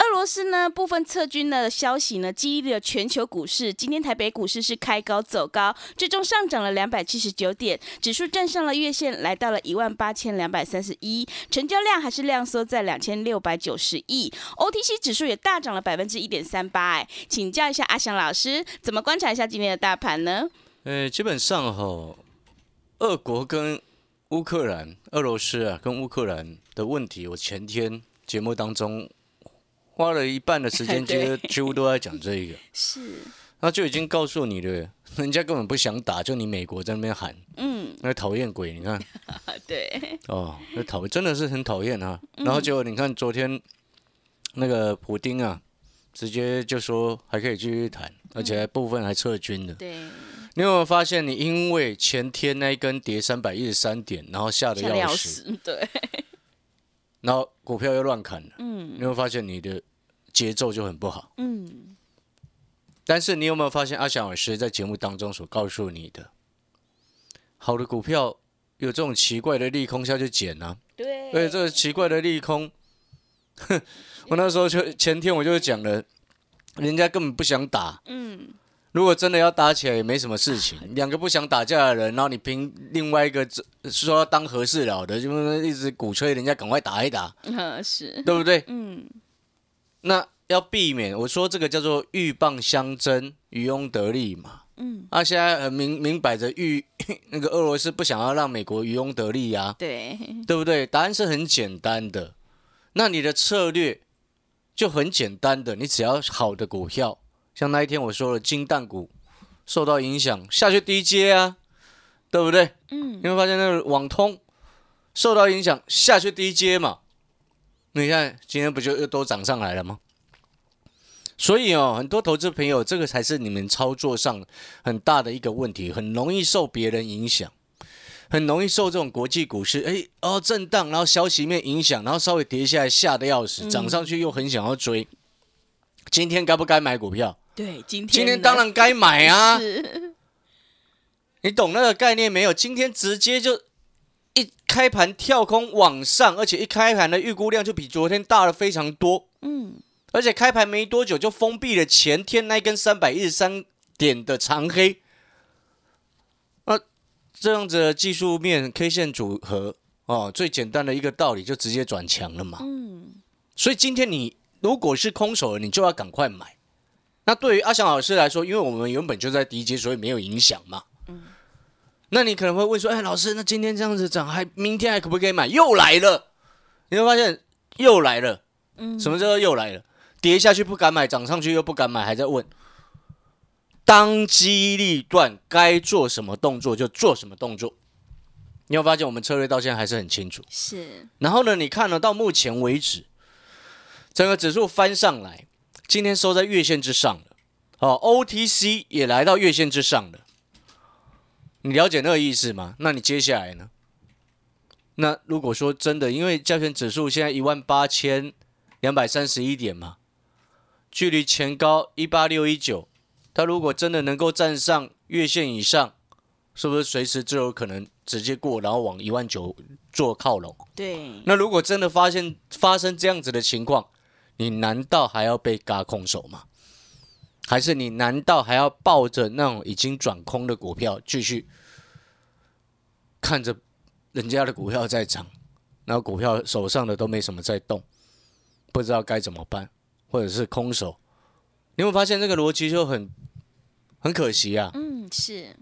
俄罗斯呢部分撤军的消息呢，激励了全球股市。今天台北股市是开高走高，最终上涨了两百七十九点，指数站上了月线，来到了一万八千两百三十一，成交量还是量缩在两千六百九十亿。OTC 指数也大涨了百分之一点三八。哎，请教一下阿翔老师，怎么观察一下今天的大盘呢？呃，基本上哈，俄国跟乌克兰、俄罗斯啊跟乌克兰的问题，我前天节目当中。花了一半的时间，几乎几乎都在讲这个，是，那就已经告诉你了，人家根本不想打，就你美国在那边喊，嗯，那讨厌鬼，你看，对，哦，那讨真的是很讨厌啊。然后结果你看昨天那个普丁啊，直接就说还可以继续谈，而且还部分还撤军的。对，你有没有发现，你因为前天那一根跌三百一十三点，然后吓得要死，对，然后股票又乱砍了，嗯，你有发现你的。节奏就很不好。嗯，但是你有没有发现阿翔老师在节目当中所告诉你的，好的股票有这种奇怪的利空下去捡呢？对。而且这个奇怪的利空，我那时候就前天我就讲了，人家根本不想打。嗯。如果真的要打起来，也没什么事情。两个不想打架的人，然后你凭另外一个说要当和事佬的，就一直鼓吹人家赶快打一打。嗯，是对不对？嗯。那要避免，我说这个叫做鹬蚌相争，渔翁得利嘛。嗯，那现在很明明摆着，鹬 那个俄罗斯不想要让美国渔翁得利呀。对，对不对？答案是很简单的。那你的策略就很简单的，你只要好的股票，像那一天我说了，金蛋股受到影响下去低阶啊，对不对？嗯，你会发现那个网通受到影响下去低阶嘛。你看，今天不就又都涨上来了吗？所以哦，很多投资朋友，这个才是你们操作上很大的一个问题，很容易受别人影响，很容易受这种国际股市哎哦震荡，然后消息面影响，然后稍微跌下来吓得要死，涨上去又很想要追。今天该不该买股票？对，今天今天当然该买啊！你懂那个概念没有？今天直接就。一开盘跳空往上，而且一开盘的预估量就比昨天大了非常多。嗯，而且开盘没多久就封闭了前天那根三百一十三点的长黑。那这样子的技术面 K 线组合哦，最简单的一个道理就直接转强了嘛。嗯，所以今天你如果是空手，你就要赶快买。那对于阿翔老师来说，因为我们原本就在低阶，所以没有影响嘛。那你可能会问说：“哎，老师，那今天这样子涨，还明天还可不可以买？又来了，你会发现又来了。嗯，什么叫做又来了？跌下去不敢买，涨上去又不敢买，还在问。当机立断，该做什么动作就做什么动作。你有发现我们策略到现在还是很清楚。是。然后呢，你看了到目前为止，整个指数翻上来，今天收在月线之上了。哦，OTC 也来到月线之上了。你了解那个意思吗？那你接下来呢？那如果说真的，因为加权指数现在一万八千两百三十一点嘛，距离前高一八六一九，它如果真的能够站上月线以上，是不是随时就有可能直接过，然后往一万九做靠拢？对。那如果真的发现发生这样子的情况，你难道还要被嘎空手吗？还是你难道还要抱着那种已经转空的股票继续看着人家的股票在涨，然后股票手上的都没什么在动，不知道该怎么办，或者是空手？你会发现这个逻辑就很很可惜啊。嗯，是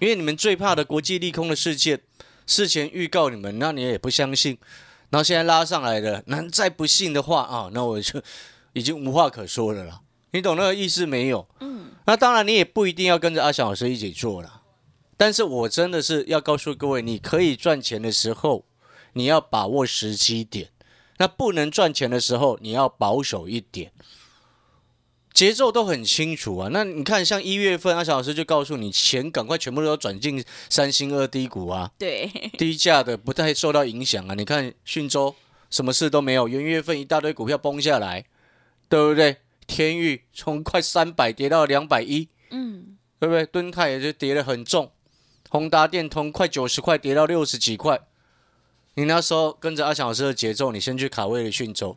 因为你们最怕的国际利空的事件，事前预告你们，那你也不相信，然后现在拉上来的，那再不信的话啊，那我就已经无话可说了啦。你懂那个意思没有？嗯，那当然，你也不一定要跟着阿翔老师一起做了。但是我真的是要告诉各位，你可以赚钱的时候，你要把握时机点；那不能赚钱的时候，你要保守一点。节奏都很清楚啊。那你看，像一月份，阿翔老师就告诉你，钱赶快全部都要转进三星二低股啊，对，低价的不太受到影响啊。你看讯州什么事都没有，元月份一大堆股票崩下来，对不对？天域从快三百跌到两百一，嗯，对不对？敦泰也就跌得很重。宏达电通快九十块跌到六十几块，你那时候跟着阿强老师的节奏，你先去卡位了讯州，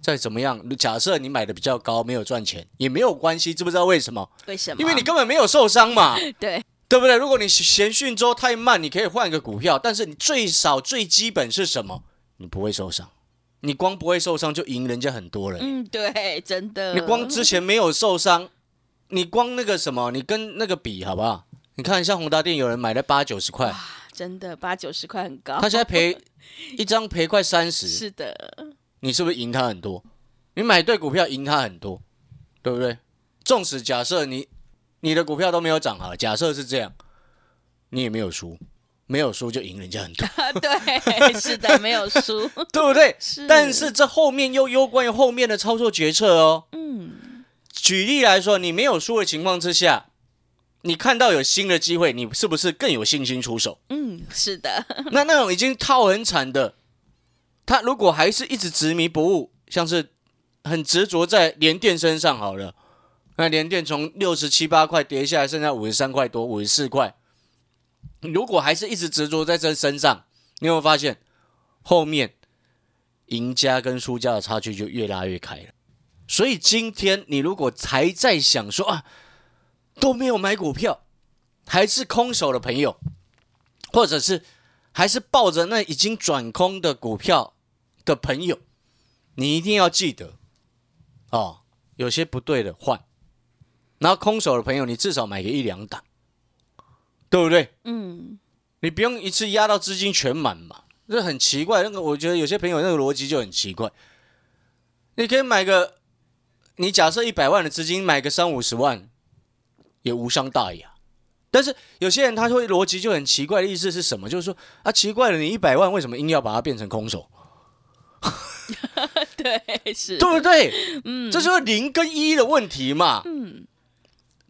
再怎么样，假设你买的比较高，没有赚钱也没有关系，知不知道为什么？为什么？因为你根本没有受伤嘛，对对不对？如果你嫌讯州太慢，你可以换一个股票，但是你最少最基本是什么？你不会受伤，你光不会受伤就赢人家很多人。嗯，对，真的。你光之前没有受伤，你光那个什么，你跟那个比好不好？你看，像宏达电有人买了八九十块，真的八九十块很高。他现在赔 一张赔快三十，是的，你是不是赢他很多？你买对股票赢他很多，对不对？纵使假设你你的股票都没有涨好，假设是这样，你也没有输，没有输就赢人家很多。对，是的，没有输，对不对？是。但是这后面又攸关于后面的操作决策哦。嗯。举例来说，你没有输的情况之下。你看到有新的机会，你是不是更有信心出手？嗯，是的。那那种已经套很惨的，他如果还是一直执迷不悟，像是很执着在连电身上好了，那连电从六十七八块跌下来，剩下五十三块多，五十四块。如果还是一直执着在这身上，你有没有发现后面赢家跟输家的差距就越拉越开了？所以今天你如果还在想说啊。都没有买股票，还是空手的朋友，或者是还是抱着那已经转空的股票的朋友，你一定要记得哦，有些不对的换。然后空手的朋友，你至少买个一两档，对不对？嗯，你不用一次压到资金全满嘛，这很奇怪。那个我觉得有些朋友那个逻辑就很奇怪。你可以买个，你假设一百万的资金买个三五十万。也无伤大雅，但是有些人他会逻辑就很奇怪的意思是什么？就是说啊，奇怪了，你一百万为什么硬要把它变成空手？对，是对不对？嗯，这就是零跟一的问题嘛。嗯，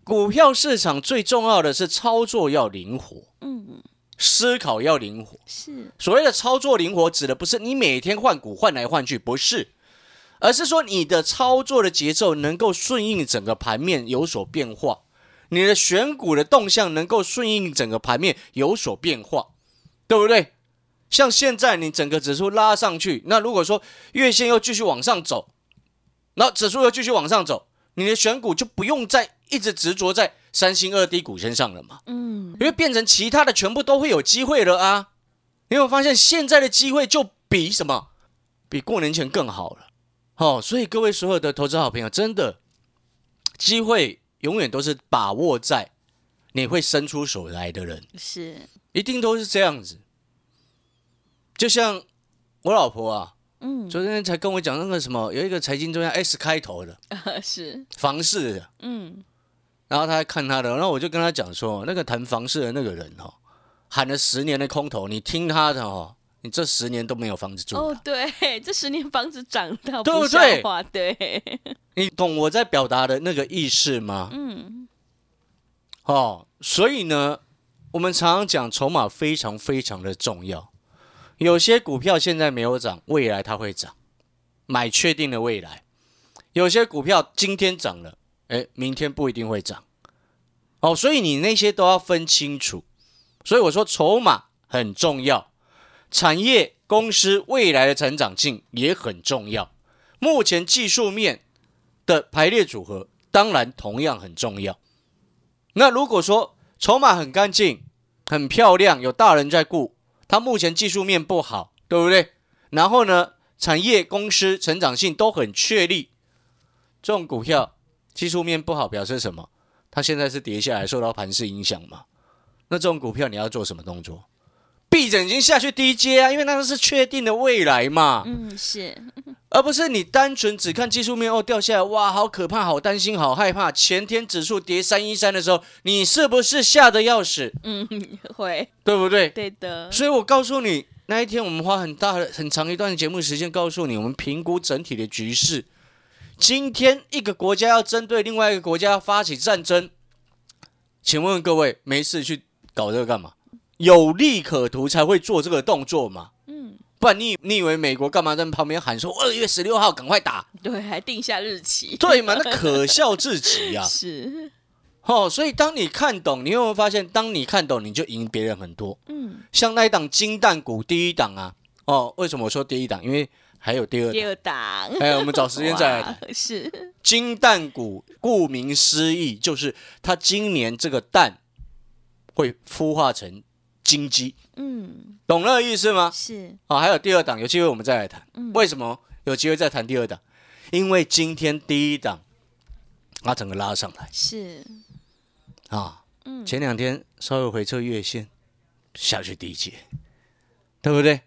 股票市场最重要的是操作要灵活，嗯，思考要灵活。是所谓的操作灵活，指的不是你每天换股换来换去，不是，而是说你的操作的节奏能够顺应整个盘面有所变化。你的选股的动向能够顺应整个盘面有所变化，对不对？像现在你整个指数拉上去，那如果说月线又继续往上走，然后指数又继续往上走，你的选股就不用再一直执着在三星二低股身上了嘛？嗯，因为变成其他的全部都会有机会了啊！你有发现现在的机会就比什么？比过年前更好了。好，所以各位所有的投资好朋友，真的机会。永远都是把握在你会伸出手来的人，是。一定都是这样子。就像我老婆啊，嗯，昨天才跟我讲那个什么，有一个财经中央 S 开头的，是。房市的，嗯，然后他看他的，然后我就跟他讲说，那个谈房市的那个人哦，喊了十年的空头，你听他的哦。你这十年都没有房子住哦，对，这十年房子涨到对不对？对，你懂我在表达的那个意思吗？嗯，哦，所以呢，我们常常讲筹码非常非常的重要。有些股票现在没有涨，未来它会涨，买确定的未来。有些股票今天涨了，哎，明天不一定会涨。哦，所以你那些都要分清楚。所以我说筹码很重要。产业公司未来的成长性也很重要，目前技术面的排列组合当然同样很重要。那如果说筹码很干净、很漂亮，有大人在顾，它目前技术面不好，对不对？然后呢，产业公司成长性都很确立，这种股票技术面不好表示什么？它现在是跌下来，受到盘势影响嘛？那这种股票你要做什么动作？闭着眼睛下去 DJ 啊，因为那个是确定的未来嘛，嗯，是，而不是你单纯只看技术面哦掉下来，哇，好可怕，好担心，好害怕。前天指数跌三一三的时候，你是不是吓得要死？嗯，会，对不对？对的，所以我告诉你，那一天我们花很大的、很长一段节目时间告诉你，我们评估整体的局势。今天一个国家要针对另外一个国家发起战争，请问各位，没事去搞这个干嘛？有利可图才会做这个动作嘛？嗯，不然你你以为美国干嘛在旁边喊说二月十六号赶快打？对，还定下日期，对嘛？那可笑至极啊！是，哦，所以当你看懂，你有没有发现，当你看懂，你就赢别人很多。嗯，像那一档金蛋股第一档啊，哦，为什么我说第一档？因为还有第二档。第二档，哎，我们找时间再来 谈。是，金蛋股顾名思义，就是它今年这个蛋会孵化成金鸡，嗯，懂那个意思吗？是，啊，还有第二档，有机会我们再来谈。嗯为什么有机会再谈第二档？因为今天第一档它整个拉上来是，啊，嗯，前两天稍微回撤月线，下去低阶，对不对？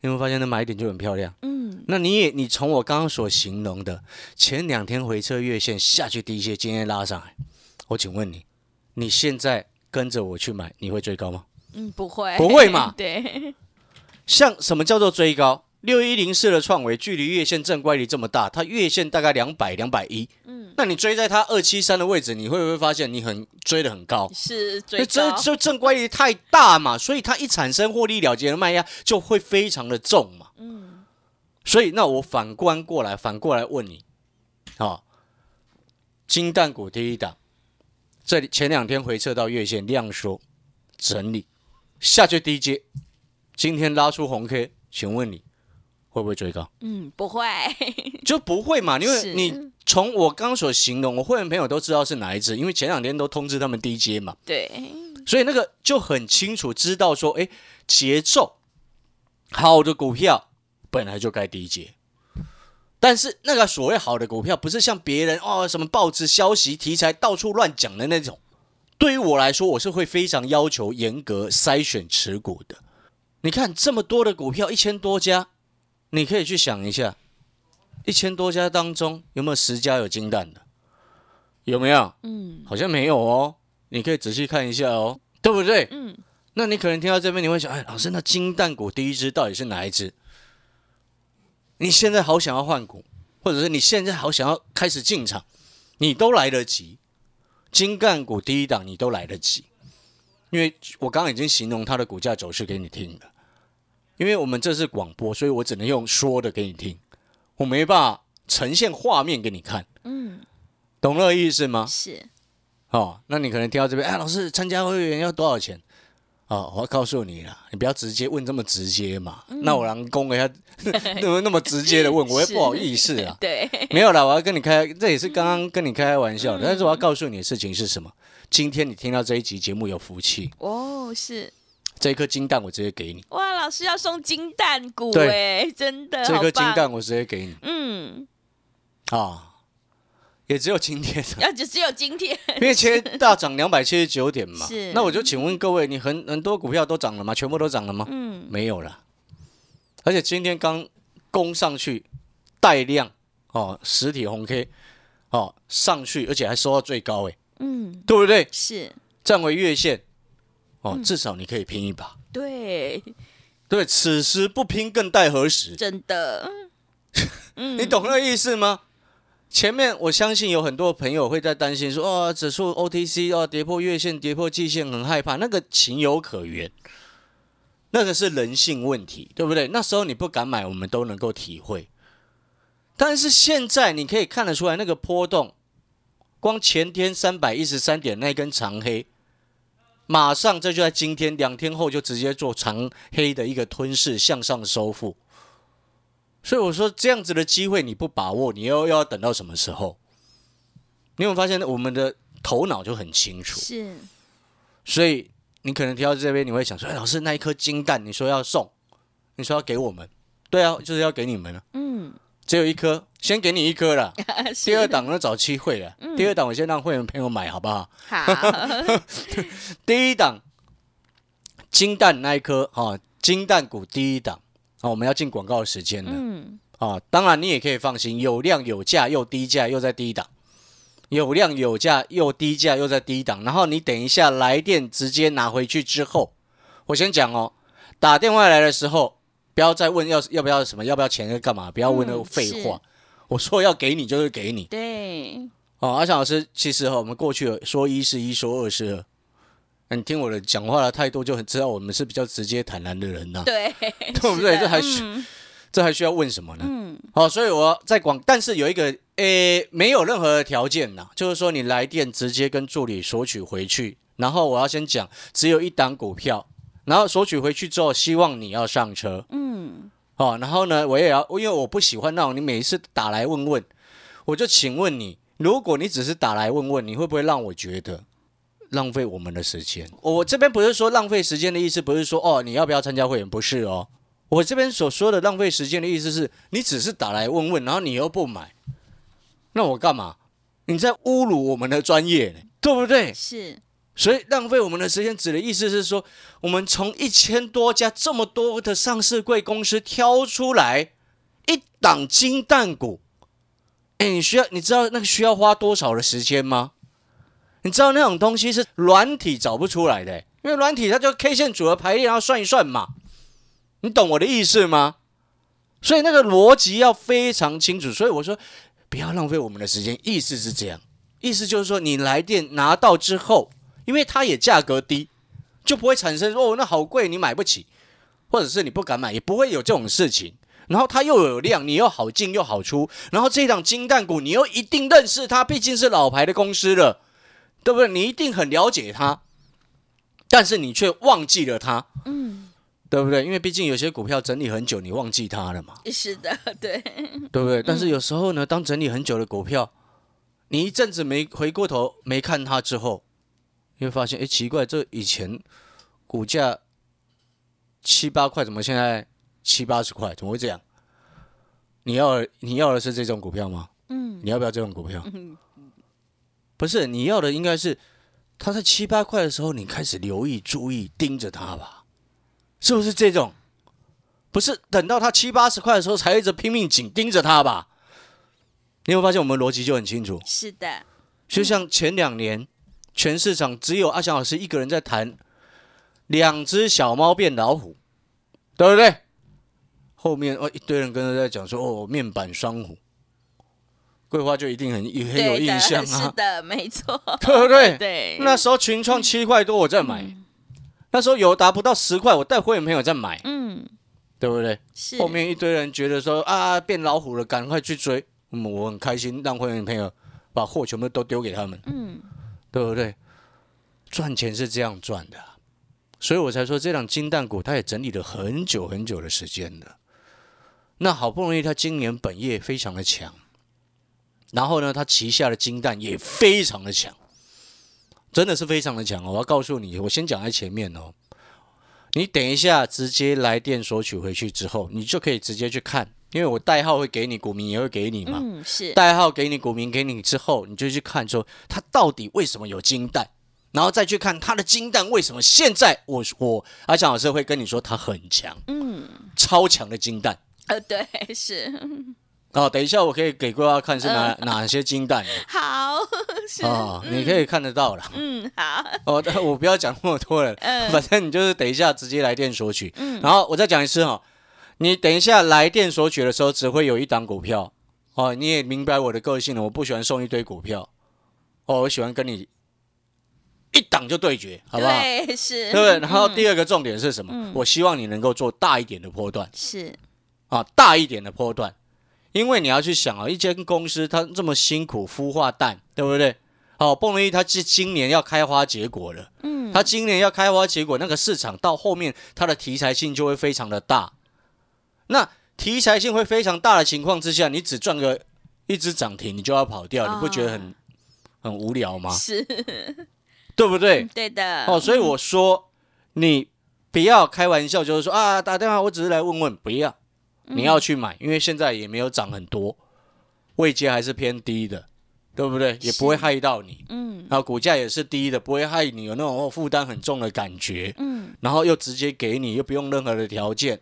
你有没有发现那买点就很漂亮？嗯，那你也你从我刚刚所形容的前两天回撤月线下去低阶，今天拉上来，我请问你，你现在跟着我去买，你会追高吗？嗯，不会，不会嘛？对，像什么叫做追高？六一零四的创维距离月线正乖离这么大，它月线大概两百两百一，嗯，那你追在它二七三的位置，你会不会发现你很追的很高？是追那这，这正乖离太大嘛，所以它一产生获利了结的卖压就会非常的重嘛。嗯，所以那我反观过来，反过来问你，啊、金蛋股第一档，这里前两天回撤到月线量缩整理下去低阶，今天拉出红 K，请问你会不会追高？嗯，不会，就不会嘛，因为你从我刚刚所形容，我会员朋友都知道是哪一只，因为前两天都通知他们低阶嘛，对，所以那个就很清楚知道说，哎，节奏好的股票本来就该低阶，但是那个所谓好的股票，不是像别人哦什么报纸消息题材到处乱讲的那种。对于我来说，我是会非常要求严格筛选持股的。你看这么多的股票，一千多家，你可以去想一下，一千多家当中有没有十家有金蛋的？有没有？嗯好像没有哦，你可以仔细看一下哦，对不对？嗯，那你可能听到这边，你会想，哎，老师，那金蛋股第一只到底是哪一只？你现在好想要换股，或者是你现在好想要开始进场，你都来得及。金干股第一档你都来得及，因为我刚刚已经形容它的股价走势给你听了。因为我们这是广播，所以我只能用说的给你听，我没办法呈现画面给你看，嗯，懂那个意思吗？是，哦，那你可能听到这边，哎，老师参加会员要多少钱？哦，我要告诉你了，你不要直接问这么直接嘛。那我让公一下，那么那么直接的问，我也不好意思啊。对，没有啦，我要跟你开，这也是刚刚跟你开开玩笑的。但是我要告诉你的事情是什么？今天你听到这一集节目有福气，哦，是，这一颗金蛋我直接给你，哇，老师要送金蛋股对哎，真的，这颗金蛋，我直接给你嗯，啊，也只有今天的。要只只有今天，因为今天大涨两百七十九点嘛是，那我就请问各位，你很很多股票都涨了吗？全部都涨了吗？嗯，没有了，而且今天刚攻上去带量哦，实体红 K 哦上去，而且还收到最高哎，嗯，对不对？是站回月线哦，嗯至少你可以拼一把。对，对，此时不拼更待何时？真的，嗯，你懂那个意思吗？前面我相信有很多朋友会在担心说，哦，指数 OTC 哦跌破月线、跌破季线，很害怕，那个情有可原，那个是人性问题，对不对？那时候你不敢买，我们都能够体会。但是现在你可以看得出来，那个波动，光前天三百一十三点那根长黑，马上这就在今天两天后就直接做长黑的一个吞噬向上收复。所以我说这样子的机会你不把握，你又又要等到什么时候？你有没有发现我们的头脑就很清楚？是，所以你可能提到这边，你会想说：“哎，老师，那一颗金蛋，你说要送，你说要给我们，对啊，就是要给你们了。嗯，只有一颗，先给你一颗了。第二档呢，找机会了。第二档我先让会员朋友买，好不好？好，第一档金蛋那一颗哈，金蛋股第一档啊，我们要进广告的时间了。嗯，啊，当然你也可以放心，有量有价又低价又在低档，有量有价又低价又在低档。然后你等一下来电直接拿回去之后，我先讲哦，打电话来的时候不要再问要要不要什么要不要钱要干嘛，不要问那个嗯废话。是我说要给你就是给你对，哦。阿强老师，其实哈、我们过去有说一是一，说二是二。那你听我的讲话的态度，就很知道我们是比较直接坦然的人呐、对，对不对？这还需、嗯。这还需要问什么呢？嗯，好，所以我在广，但是有一个诶，没有任何的条件呐，就是说你来电直接跟助理索取回去，然后我要先讲，只有一档股票，然后索取回去之后，希望你要上车，嗯，哦，然后呢，我也要，因为我不喜欢那种你每一次打来问问，我就请问你，如果你只是打来问问，你会不会让我觉得浪费我们的时间？我这边不是说浪费时间的意思，不是说哦你要不要参加会员，不是哦。我这边所说的浪费时间的意思是，你只是打来问问，然后你又不买，那我干嘛？你在侮辱我们的专业呢，对不对？是，所以浪费我们的时间，指的意思是说，我们从一千多家这么多的上市贵公司挑出来一档金蛋股，哎，你需要你知道那个需要花多少的时间吗？你知道那种东西是软体找不出来的，因为软体它就 K 线组合排列，然后算一算嘛，你懂我的意思吗？所以那个逻辑要非常清楚，所以我说不要浪费我们的时间，意思是这样。意思就是说，你来电拿到之后，因为它也价格低，就不会产生哦那好贵你买不起，或者是你不敢买，也不会有这种事情。然后它又有量，你又好进又好出，然后这一档金蛋股你又一定认识它，毕竟是老牌的公司了，对不对？你一定很了解它，但是你却忘记了它，嗯，对不对？因为毕竟有些股票整理很久，你忘记它了嘛。是的，对，对不对？但是有时候呢，当整理很久的股票，你一阵子没回过头没看它之后，你会发现，哎，奇怪，这以前股价七八块，怎么现在七八十块？怎么会这样？你要你要的是这种股票吗？嗯，你要不要这种股票？嗯不是，你要的应该是他在七八块的时候，你开始留意、注意、盯着他吧，是不是这种？不是等到他七八十块的时候才一直拼命紧盯着他吧？你有没有发现我们逻辑就很清楚？是的，就像前两年，全市场只有阿翔老师一个人在谈两只小猫变老虎，对不对？后面哦一堆人跟着在讲说哦面板双虎，桂花就一定很也很有印象啊。是啊，的，没错，对不对？对，那时候群创七块多我在买，那时候有达不到十块，我带会员朋友在买，嗯，对不对？是。后面一堆人觉得说啊变老虎了，赶快去追，嗯，我很开心，让会员朋友把货全部都丢给他们，嗯，对不对？赚钱是这样赚的啊，所以我才说这档金蛋股它也整理了很久很久的时间的。那好不容易它今年本业非常的强，然后呢，他旗下的金蛋也非常的强，真的是非常的强哦。我要告诉你，我先讲在前面哦。你等一下直接来电索取回去之后，你就可以直接去看，因为我代号会给你，股民也会给你嘛。嗯，是，代号给你，股民给你之后，你就去看说它到底为什么有金蛋，然后再去看它的金蛋为什么现在我我阿强老师会跟你说它很强，嗯，超强的金蛋。呃，对，是，哦，等一下我可以给各位看是哪、哪些金蛋好，是，哦，你可以看得到了。嗯，好，哦，但我不要讲那么多了，嗯反正你就是等一下直接来电索取。嗯然后我再讲一次哈、你等一下来电索取的时候，只会有一档股票。哦，你也明白我的个性了，我不喜欢送一堆股票。哦，我喜欢跟你一档就对决，好不好？对，是，对不对？然后嗯第二个重点是什么？嗯我希望你能够做大一点的波段是，啊，大一点的波段，因为你要去想啊，一间公司它这么辛苦孵化蛋，对不对？好，不容易它是今年要开花结果了。嗯，它今年要开花结果，那个市场到后面它的题材性就会非常的大。那题材性会非常大的情况之下，你只赚个一只涨停，你就要跑掉，啊你不觉得很很无聊吗？是，对不对？对的，哦，所以我说你不要开玩笑，就是说啊，打电话我只是来问问，不要，你要去买，因为现在也没有涨很多，位阶还是偏低的，对不对？也不会害到你。嗯然后股价也是低的，不会害你有那种哦负担很重的感觉。嗯，然后又直接给你，又不用任何的条件，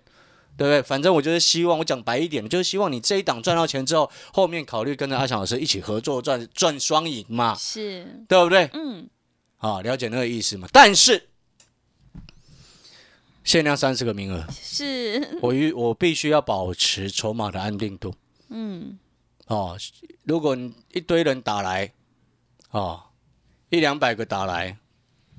对不对？反正我就是希望，我讲白一点，就是希望你这一档赚到钱之后，后面考虑跟着阿强老师一起合作赚赚双赢嘛，是，对不对？嗯啊，了解那个意思嘛？但是限量三十个名额，是，我于我必须要保持筹码的安定度嗯哦。如果你一堆人打来，哦，一两百个打来，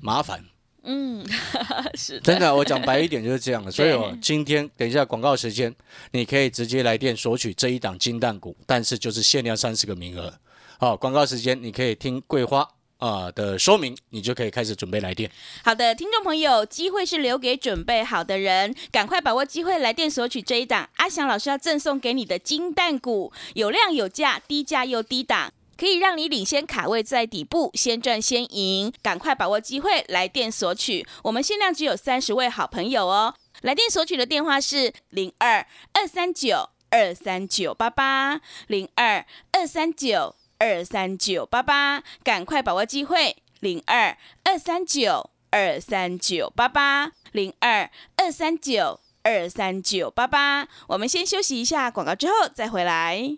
麻烦。嗯，真的，我讲白一点就是这样的。所以对我今天等一下广告时间，你可以直接来电索取这一档金蛋股，但是就是限量三十个名额。好，广告时间你可以听桂花啊、的说明，你就可以开始准备来电。好的，听众朋友，机会是留给准备好的人，赶快把握机会，来电索取这一档阿翔老师要赠送给你的金蛋股，有量有价，低价又低档。可以让你领先卡位在底部，先赚先赢，赶快把握机会，来电索取。我们限量只有三十位好朋友哦。来电索取的电话是零二二三九二三九八八零二二三九二三九八八，赶快把握机会，零二二三九二三九八八零二二三九二三九八八。我们先休息一下广告，之后再回来。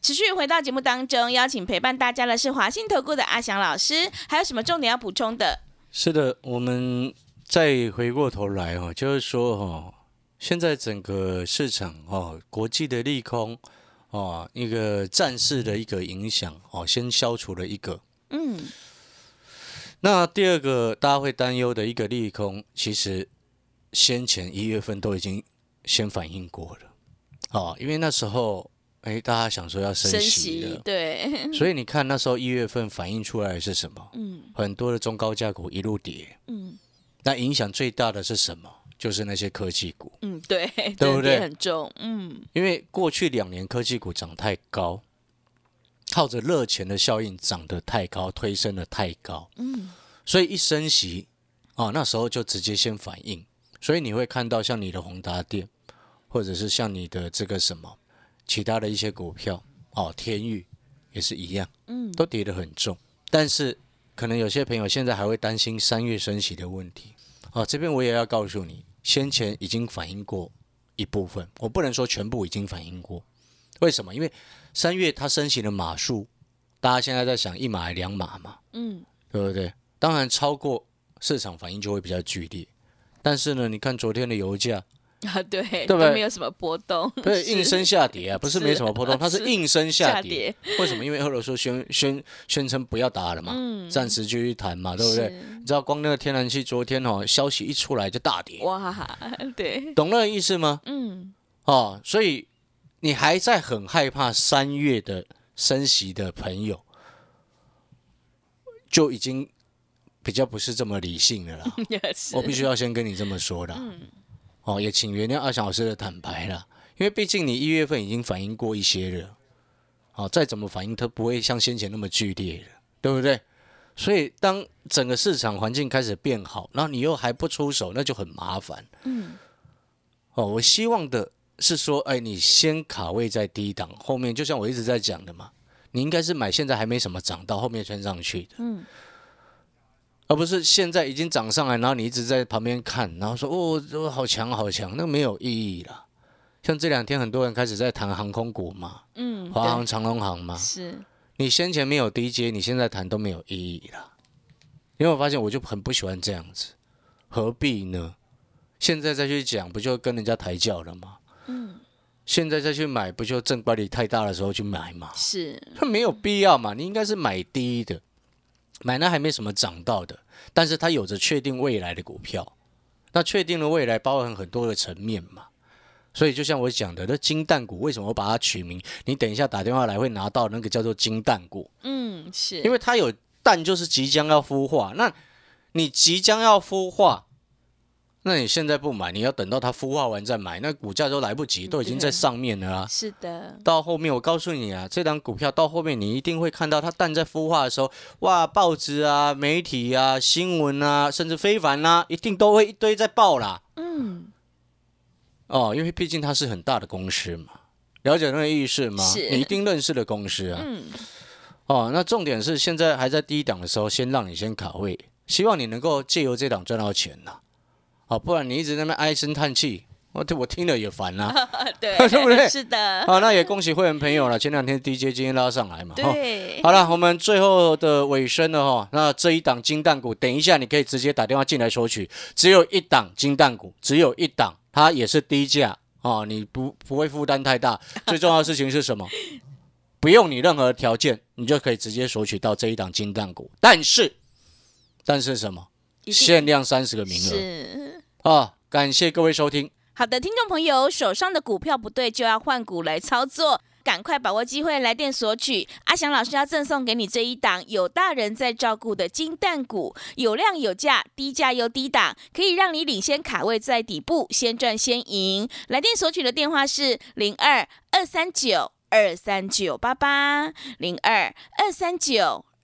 持续回到节目当中，邀请陪伴大家的是华信投顾的阿翔老师，还有什么重点要补充的？是的，我们再回过头来哦，就是说哦，现在整个市场哦，国际的利空哦，一个战事的一个影响哦，先消除了一个。嗯，那第二个大家会担忧的一个利空，其实先前一月份都已经先反映过了，哦，因为那时候哎，大家想说要升息了，对，所以你看那时候一月份反映出来的是什么？嗯。很多的中高价股一路跌，嗯。那影响最大的是什么？就是那些科技股，嗯，对，对不对很重，嗯。因为过去两年科技股涨太高，靠着热钱的效应涨得太高，推升的太高，嗯。所以一升息啊，那时候就直接先反应，所以你会看到像你的宏达电，或者是像你的这个什么其他的一些股票哦，天域也是一样，嗯，都跌得很重。但是可能有些朋友现在还会担心三月升息的问题哦，这边我也要告诉你，先前已经反映过一部分，我不能说全部已经反映过。为什么？因为三月它升息的码数，大家现在在想一码还两码嘛，嗯对不对？当然超过市场反应就会比较剧烈。但是呢，你看昨天的油价，啊，对，对都不对？没有什么波动，对，是应声下跌啊，不是没什么波动，它是是。应声下下跌。为什么？因为俄罗斯宣宣宣称不要打了嘛，嗯。暂时继续谈嘛，对不对？你知道光那个天然气昨天哦，消息一出来就大跌，哇，对，懂那个意思吗？嗯。哦，所以你还在很害怕三月的升息的朋友，就已经比较不是这么理性的啦。也是，我必须要先跟你这么说的。嗯哦，也请原谅阿翔老师的坦白啦，因为毕竟你一月份已经反映过一些了，哦，再怎么反应它不会像先前那么剧烈了，对不对？所以当整个市场环境开始变好，然后你又还不出手，那就很麻烦。嗯哦，我希望的是说，哎，你先卡位在低档，后面就像我一直在讲的嘛，你应该是买现在还没什么涨到，后面穿上去的。嗯而不是现在已经涨上来，然后你一直在旁边看，然后说哦，这好强好强，那没有意义了。像这两天很多人开始在谈航空股嘛，嗯，华航、长龙航嘛，是，你先前没有低阶，你现在谈都没有意义了。因为我发现我就很不喜欢这样子，何必呢？现在再去讲，不就跟人家抬轿了吗？嗯现在再去买，不就正乖离太大的时候去买嘛？是，那没有必要嘛，你应该是买低的，买那还没什么涨到的，但是它有着确定未来的股票，那确定的未来包含很多的层面嘛，所以就像我讲的，那金蛋股为什么我把它取名？你等一下打电话来会拿到那个叫做金蛋股，嗯，是因为它有蛋就是即将要孵化，那你即将要孵化。那你现在不买，你要等到它孵化完再买，那股价都来不及，都已经在上面了啊。是的，到后面我告诉你啊，这档股票到后面你一定会看到它蛋在孵化的时候，哇，报纸啊、媒体啊、新闻啊，甚至非凡啊，一定都会一堆在报啦。嗯，哦，因为毕竟它是很大的公司嘛，了解那个意思吗？是你一定认识的公司啊。嗯，哦，那重点是现在还在低档的时候，先让你先卡位，希望你能够借由这档赚到钱呐、哦，不然你一直在那边唉声叹气，我我听了也烦呐、对，对不对是的，好，那也恭喜会员朋友了，前两天 DJ 今天拉上来嘛。哈对，好了，我们最后的尾声了哈。那这一档金蛋股，等一下你可以直接打电话进来索取，只有一档金蛋股，只有一档，它也是低价哦，你不不会负担太大。最重要的事情是什么？不用你任何条件，你就可以直接索取到这一档金蛋股。但是，但是什么？限量三十个名额是。啊！感谢各位收听。好的，听众朋友，手上的股票不对，就要换股来操作。赶快把握机会来电索取，阿翔老师要赠送给你这一档有大人在照顾的金蛋股，有量有价，低价又低档，可以让你领先卡位在底部，先赚先赢。来电索取的电话是零二二三九二三九八八零二二三九。